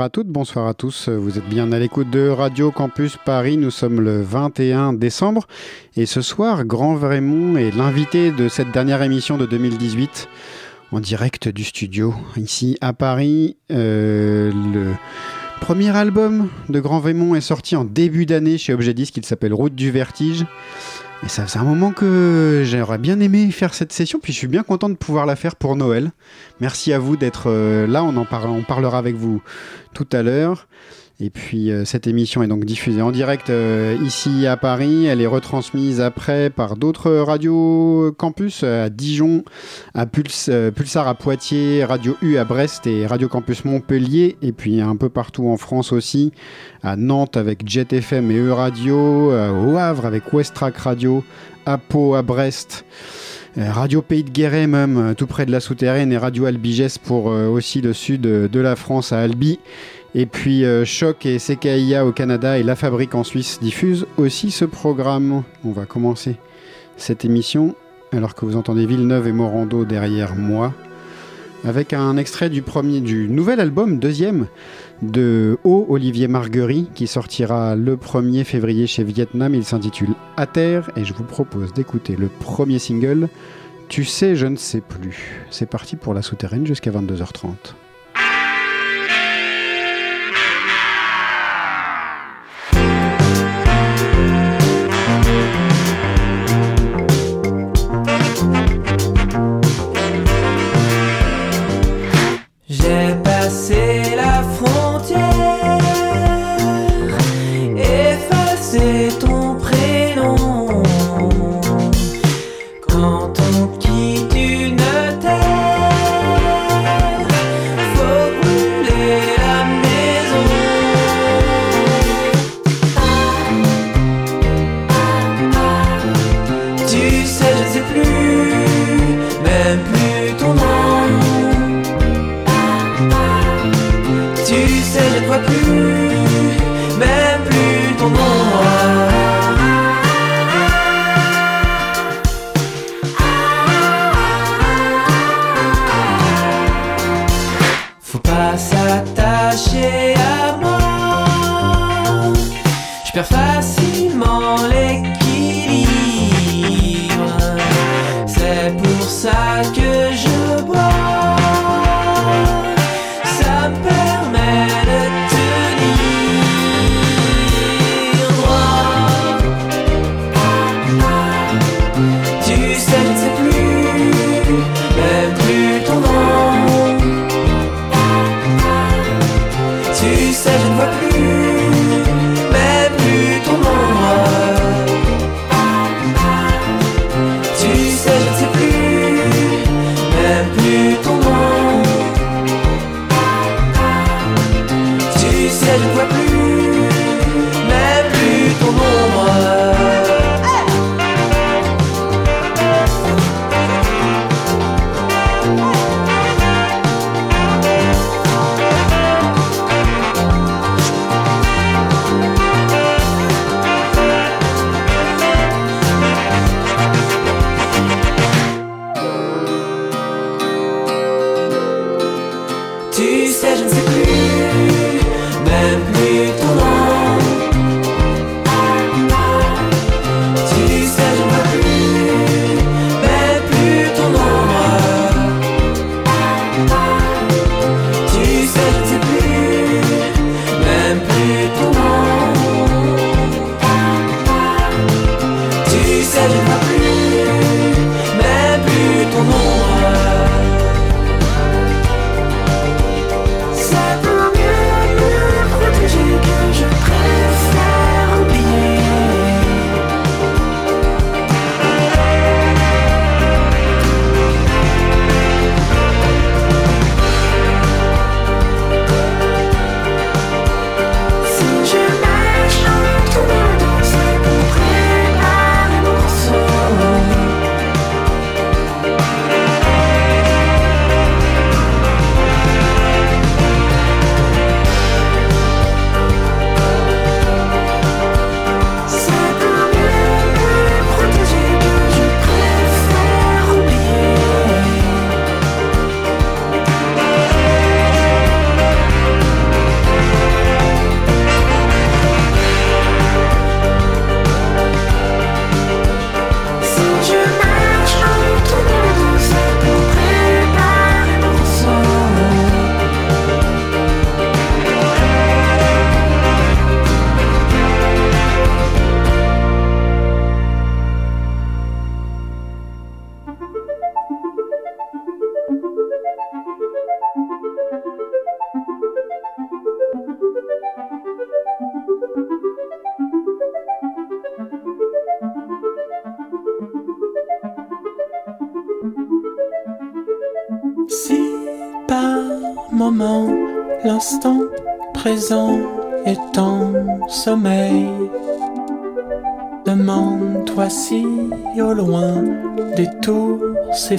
Bonsoir à toutes, bonsoir à tous. Vous êtes bien à l'écoute de Radio Campus Paris. Nous sommes le 21 décembre et ce soir, Grand Vrémont est l'invité de cette dernière émission de 2018 en direct du studio ici à Paris. Euh, le premier album de Grand Vrémont est sorti en début d'année chez Objet Disque. Il s'appelle Route du Vertige. Et ça faisait un moment que j'aurais bien aimé faire cette session, puis je suis bien content de pouvoir la faire pour Noël. Merci à vous d'être euh, là, on en parle, on parlera avec vous tout à l'heure. Et puis euh, cette émission est donc diffusée en direct euh, ici à Paris. Elle est retransmise après par d'autres radios campus à Dijon, à Puls, euh, Pulsar à Poitiers, Radio U à Brest et Radio Campus Montpellier. Et puis un peu partout en France aussi, à Nantes avec Jet FM et E Radio, euh, au Havre avec Westrack Radio, à Pau à Brest. Euh, Radio Pays de Guéret même, euh, tout près de la souterraine, et Radio Albigès pour euh, aussi le sud euh, de la France à Albi. Et puis euh, Choc et CKIA au Canada et La Fabrique en Suisse diffusent aussi ce programme. On va commencer cette émission alors que vous entendez Villeneuve et Morando derrière moi avec un extrait du premier du nouvel album deuxième de O Olivier Marguerite qui sortira le 1er février chez Vietnam. Il s'intitule À terre et je vous propose d'écouter le premier single Tu sais je ne sais plus. C'est parti pour la souterraine jusqu'à 22h30.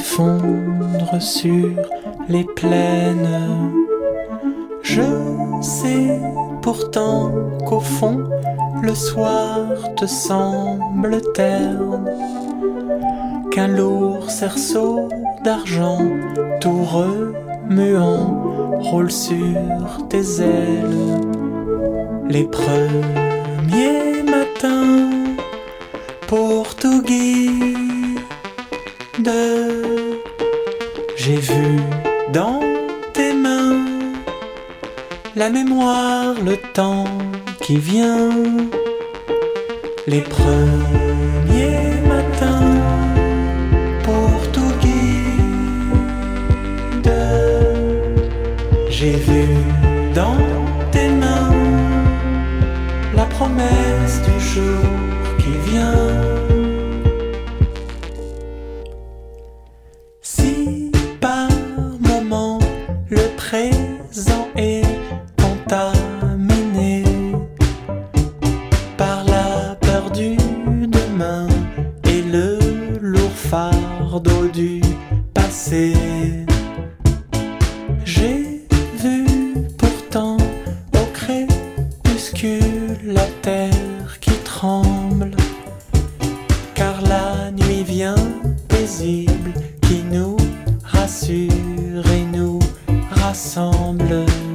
Fondre sur les plaines. Je sais pourtant qu'au fond, le soir te semble terne, qu'un lourd cerceau d'argent tout remuant roule sur tes ailes. L'épreuve l'épreuve. semble.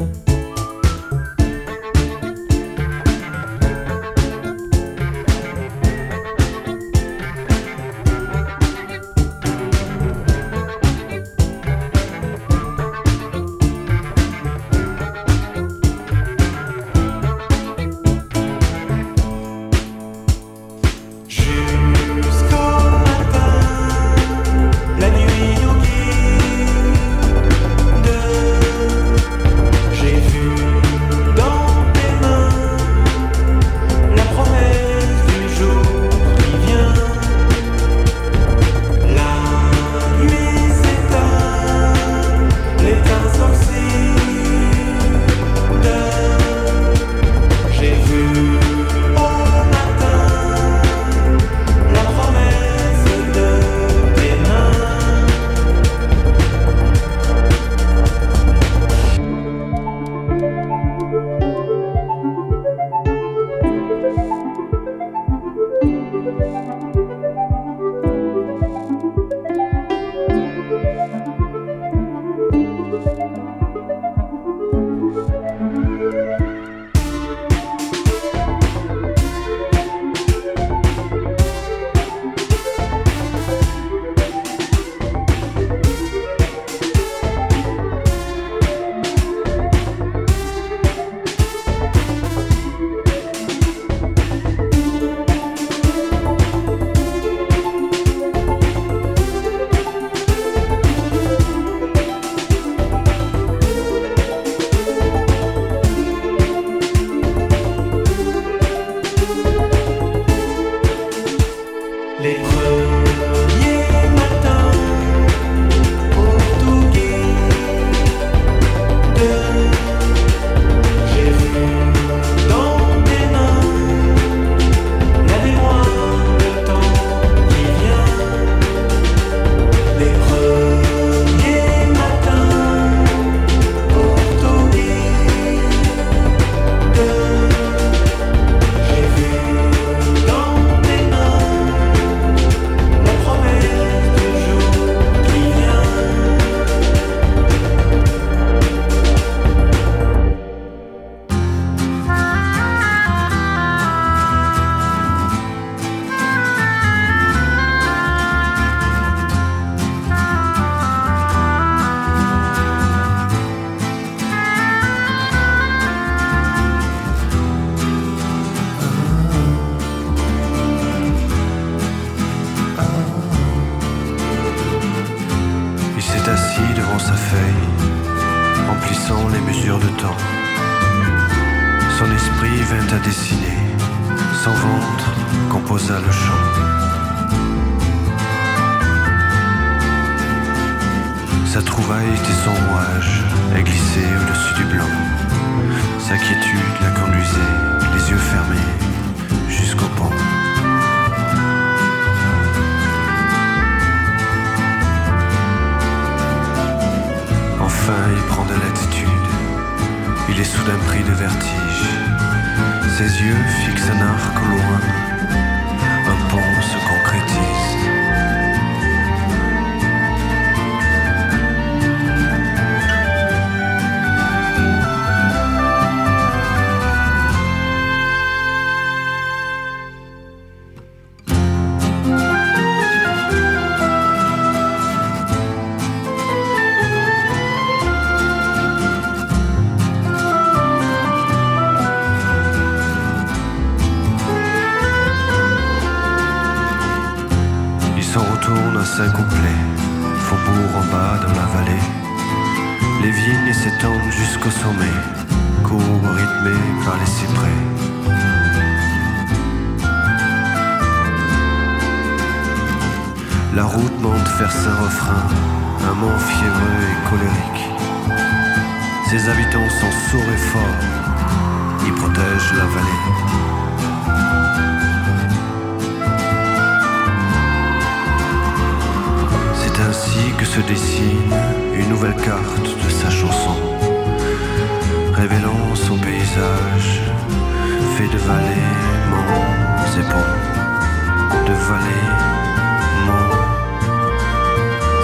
Il prend de l'attitude, il est soudain pris de vertige. Ses yeux fixent un arc au loin, Habitants sont sourds et forts, ils protègent la vallée. C'est ainsi que se dessine une nouvelle carte de sa chanson, révélant son paysage fait de vallées, monts et ponts, de vallées, monts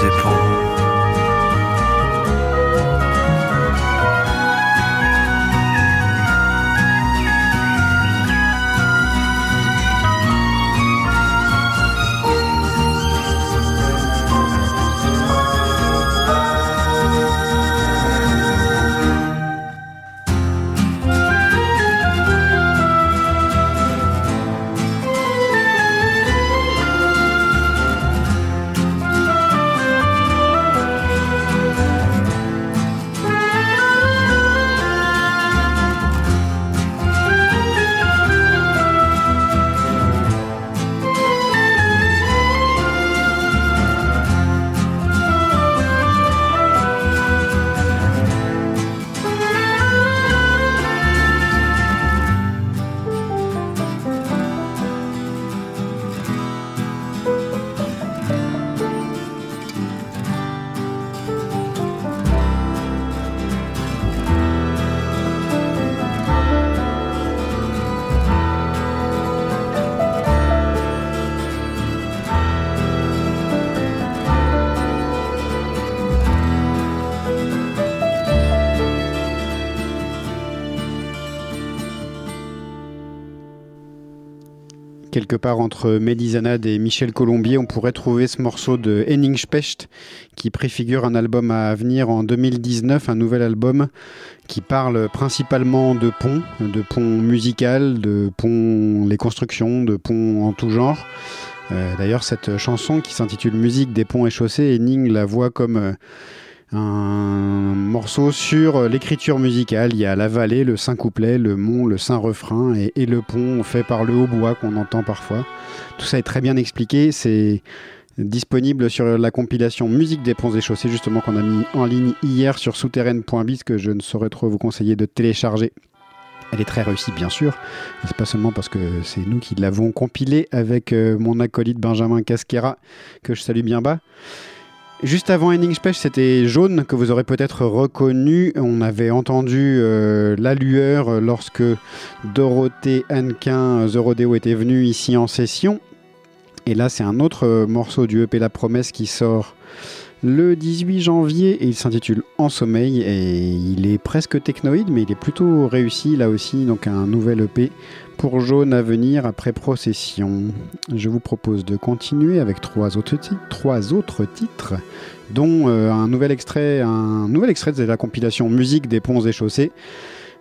et ponts. Quelque part entre Médizanade et Michel Colombier, on pourrait trouver ce morceau de Henning Specht qui préfigure un album à venir en 2019, un nouvel album qui parle principalement de ponts, de ponts musical, de ponts, les constructions, de ponts en tout genre. Euh, D'ailleurs, cette chanson qui s'intitule Musique des ponts et chaussées, Henning la voit comme euh, un morceau sur l'écriture musicale. Il y a la vallée, le saint couplet, le mont, le saint refrain et, le pont fait par le hautbois qu'on entend parfois. Tout ça est très bien expliqué. C'est disponible sur la compilation Musique des ponts et chaussées, justement qu'on a mis en ligne hier sur souterraine.bis que je ne saurais trop vous conseiller de télécharger. Elle est très réussie, bien sûr. C'est pas seulement parce que c'est nous qui l'avons compilée avec euh, mon acolyte Benjamin Casquera, que je salue bien bas. Juste avant Henning Specht, c'était Jaune, que vous aurez peut-être reconnu. On avait entendu euh, La Lueur lorsque Dorothée Hannequin, The Rodeo, était venue ici en session. Et là, c'est un autre euh, morceau du EP La Promesse qui sort le 18 janvier et il s'intitule En sommeil et il est presque technoïde mais il est plutôt réussi là aussi donc un nouvel EP pour Jaune à venir après Procession. Je vous propose de continuer avec trois autres titres, dont euh, un nouvel extrait un nouvel extrait de la compilation Musique des ponts et chaussées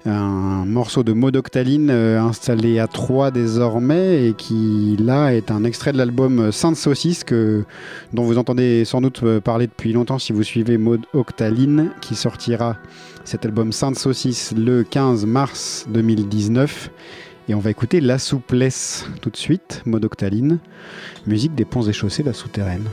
un morceau de Modoctaline euh, installé à 3 désormais et qui là est un extrait de l'album Sainte Saucisse que, dont vous entendez sans doute euh, parler depuis longtemps si vous suivez Modoctaline qui sortira cet album Sainte Saucisse le 15 mars 2019 et on va écouter La Souplesse tout de suite, Modoctaline, musique des ponts et chaussées, la souterraine.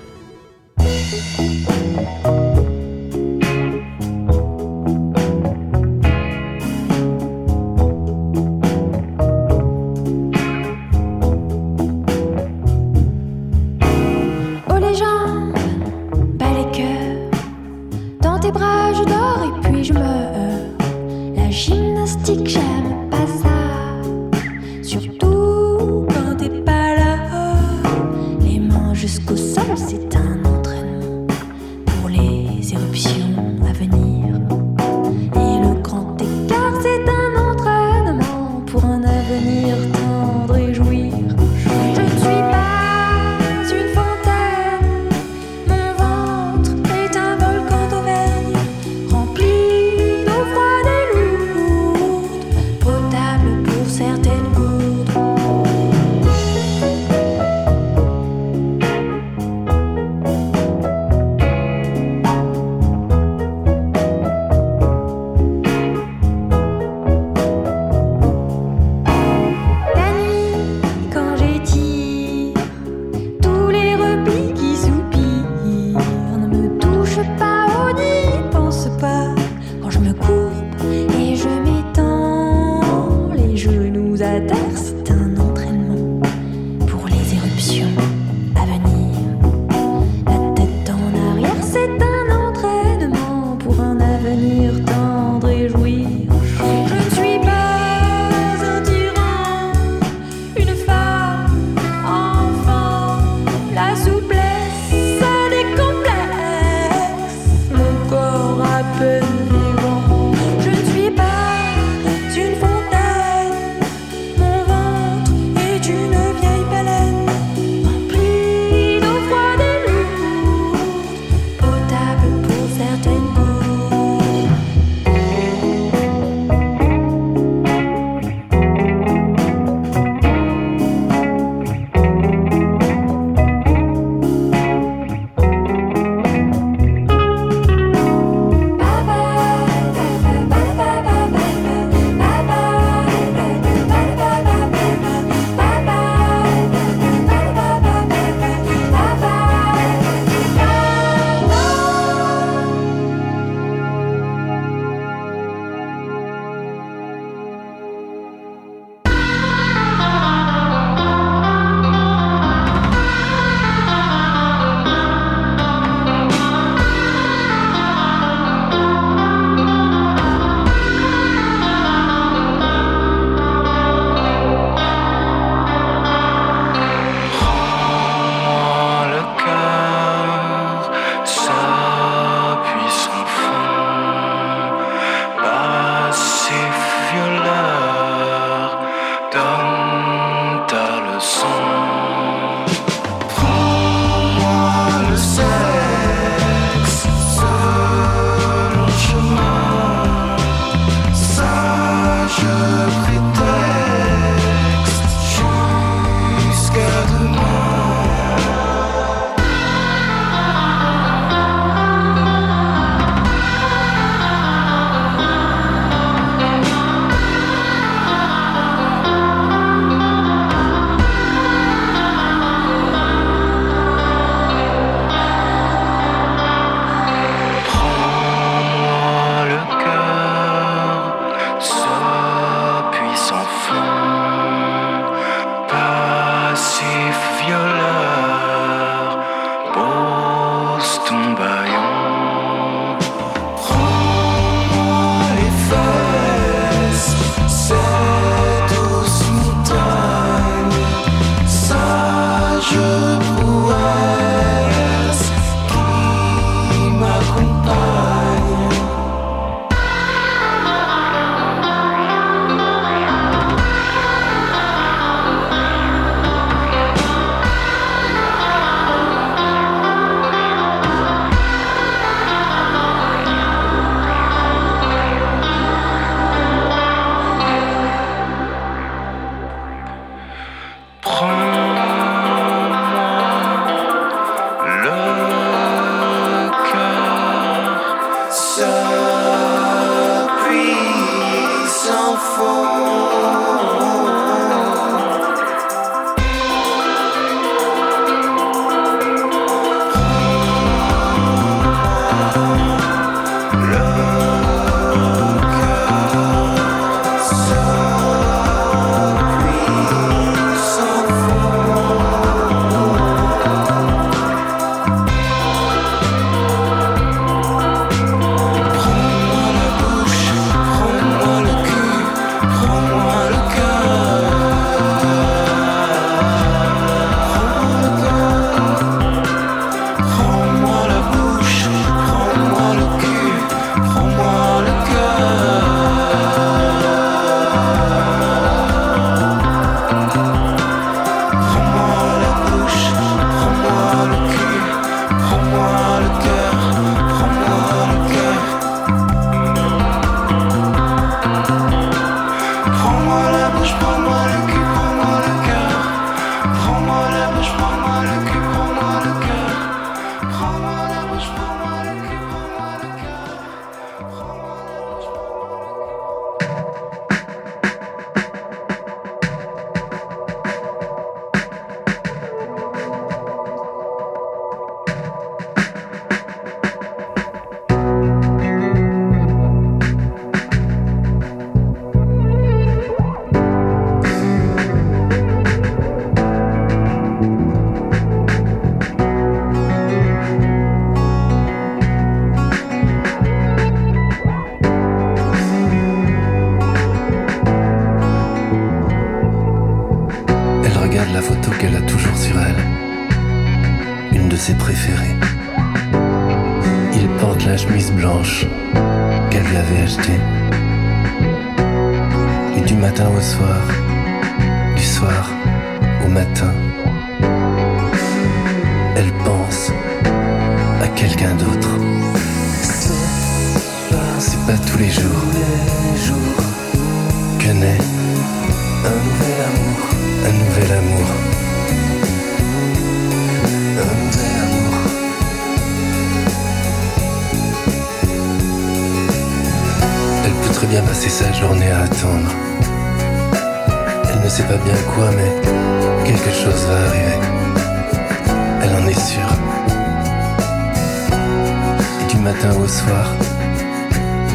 Au soir,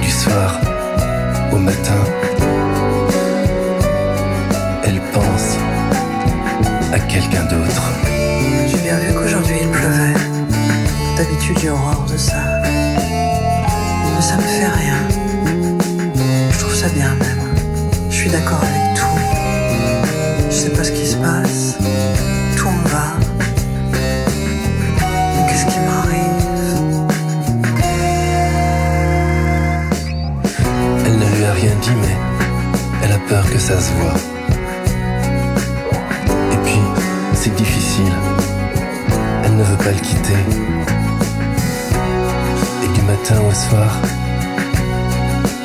du soir au matin, rien dit, mais elle a peur que ça se voit. Et puis, c'est difficile. Elle ne veut pas le quitter. Et du matin au soir,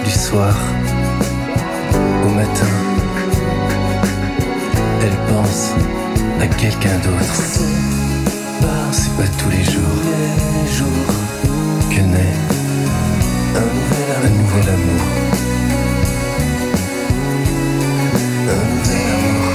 du soir au matin, elle pense à quelqu'un d'autre. C'est pas tous les jours que naît un nouvel amour. Un nouvel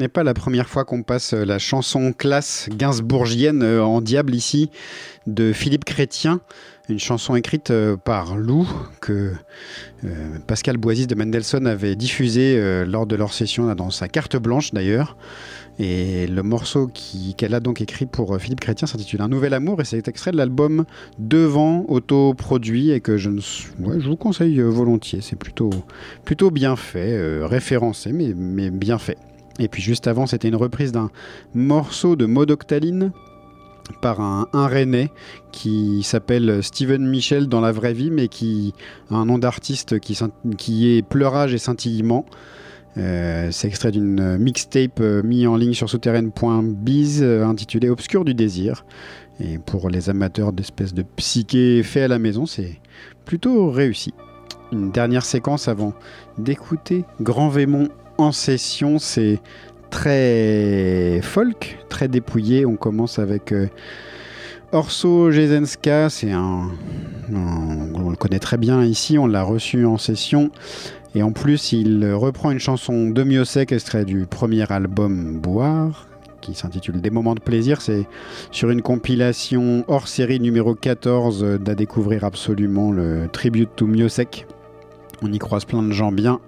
n'est pas la première fois qu'on passe euh, la chanson classe gainsbourgienne euh, en diable ici de Philippe Chrétien, une chanson écrite euh, par Lou que Pascal Boisis de Mendelssohn avait diffusée lors de leur session dans sa carte blanche d'ailleurs. Et le morceau qu'elle a donc écrit pour Philippe Chrétien s'intitule Un nouvel amour et c'est extrait de l'album Devant autoproduit et que je, vous conseille volontiers. C'est plutôt, plutôt bien fait, référencé mais bien fait. Et puis juste avant, c'était une reprise d'un morceau de Modoctaline par un, un Rennais qui s'appelle Steven Michel dans la vraie vie, mais qui a un nom d'artiste qui, qui est Pleurage et Scintillement. Euh, c'est extrait d'une mixtape euh, mis en ligne sur souterraine.biz euh, intitulée Obscur du désir. Et pour les amateurs d'espèces de psyché fait à la maison, c'est plutôt réussi. Une dernière séquence avant d'écouter Grand Vémont session, c'est très folk, très dépouillé. On commence avec euh, Orso Jezenska, c'est un, On le connaît très bien ici, on l'a reçu en session. Et en plus, il reprend une chanson de Miosek, extrait du premier album Boire, qui s'intitule Des moments de plaisir. C'est sur une compilation hors série numéro 14 euh, d'à découvrir absolument le Tribute to Miosek. On y croise plein de gens bien.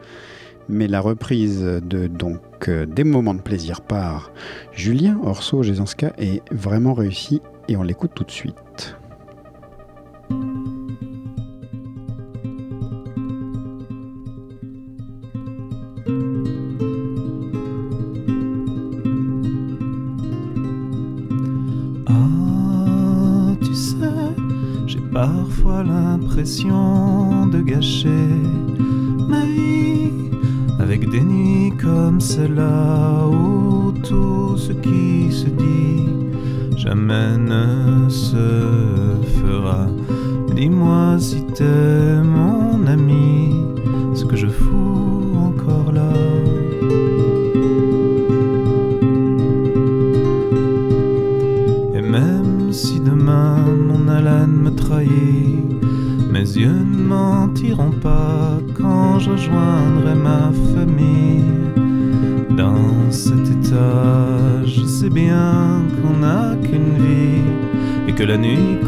Mais la reprise de donc euh, Des moments de plaisir par Julien Orso Jezenska est vraiment réussie et on l'écoute tout de suite. Ah, tu sais, j'ai parfois l'impression de gâcher comme celle-là où tout ce qui se dit jamais ne se fera. Dis-moi si t'es la nuit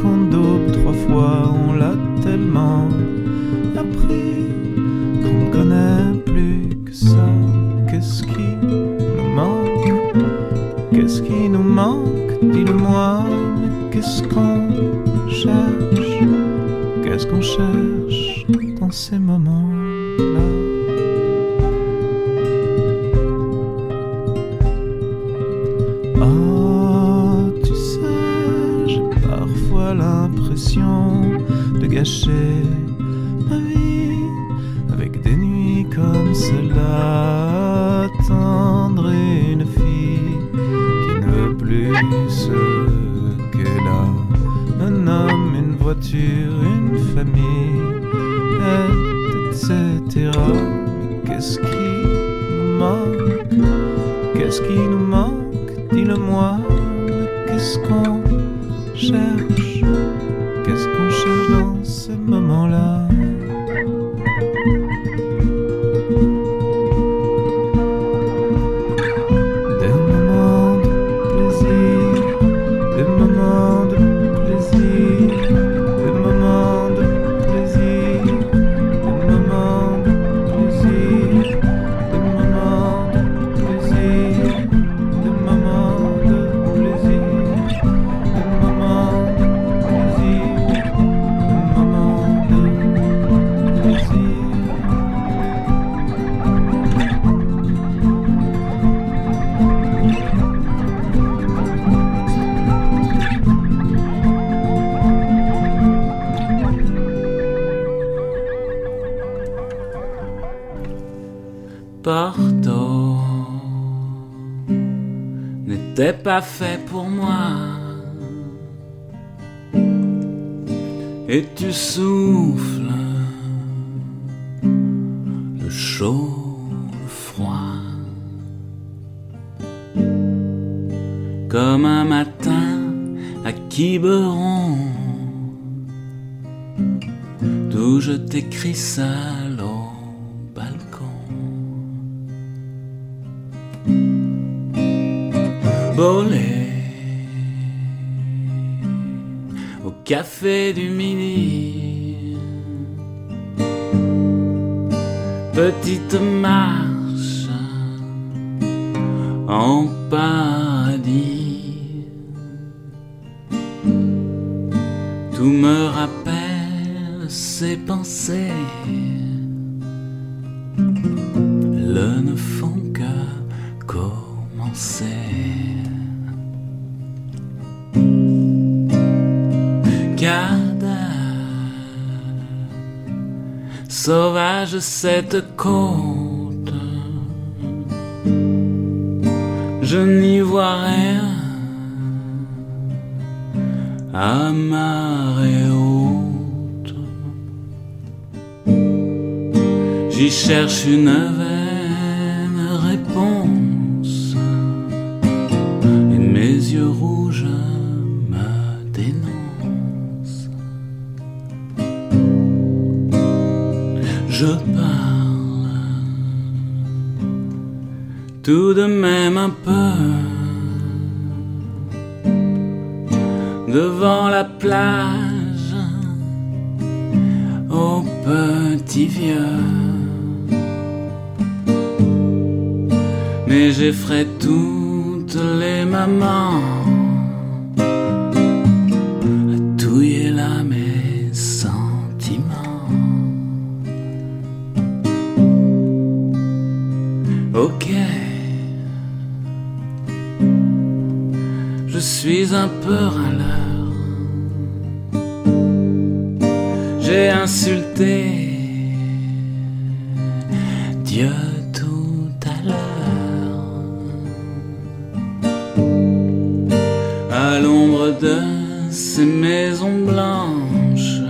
voiture, Porto n'était pas fait pour moi. Et tu souffles le chaud, le froid, comme un matin à Quiberon, d'où je t'écris seul Au café du midi. Petite marche en paradis. Tout me rappelle ces pensées. Sauvage cette côte, je n'y vois rien à marée haute. J'y cherche une vaine Je parle tout de même un peu devant la plage au petit vieux. Mais j'effraie toutes les mamans suis un peu râleur. J'ai insulté Dieu tout à l'heure. À l'ombre de ces maisons blanches,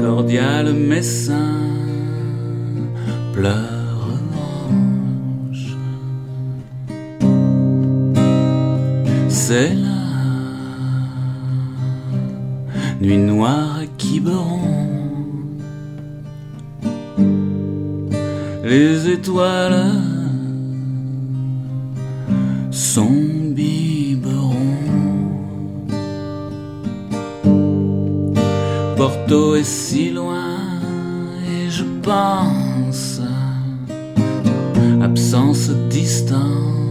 cordial messin pleure nuit noire à Quiberon. les étoiles sont. Porto est si loin et je pense absence, distance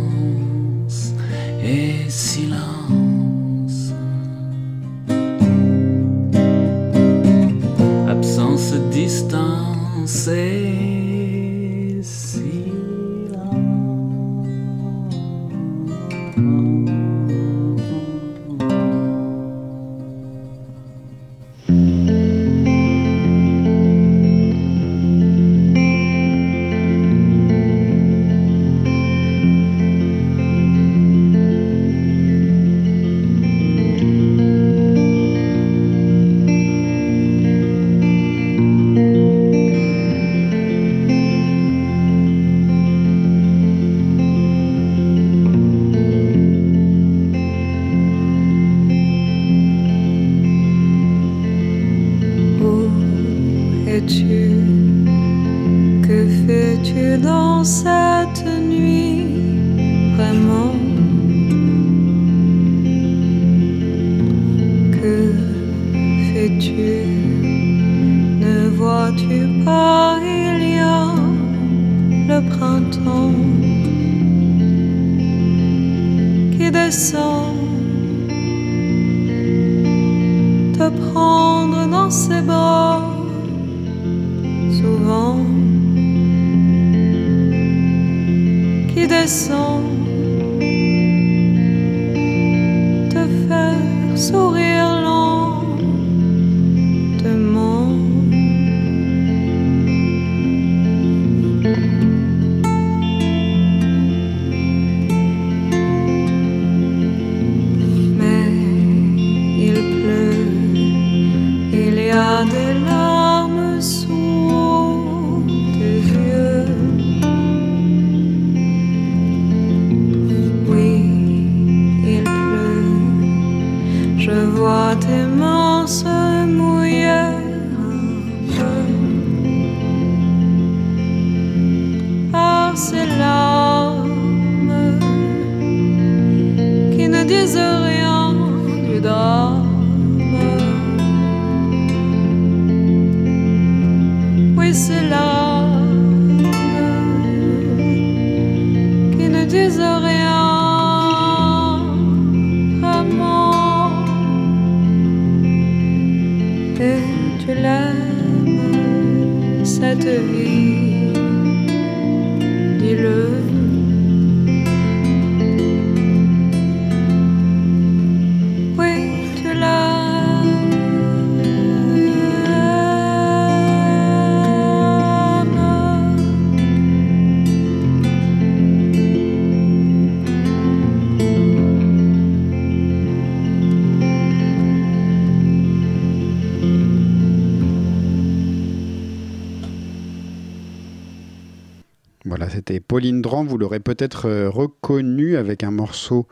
Absence, distance ses bras, souvent, qui descend, Pauline Dran, vous l'aurez peut-être euh, reconnu avec un morceau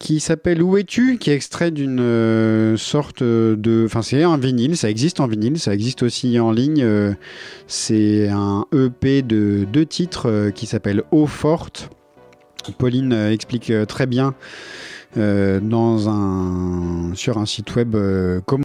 qui s'appelle Où es-tu? Qui est extrait d'une euh, sorte de... Enfin, c'est un vinyle, ça existe en vinyle, ça existe aussi en ligne. euh, c'est un EP de deux titres euh, qui s'appelle Eau forte. Pauline euh, explique euh, très bien euh, sur un site web euh, comment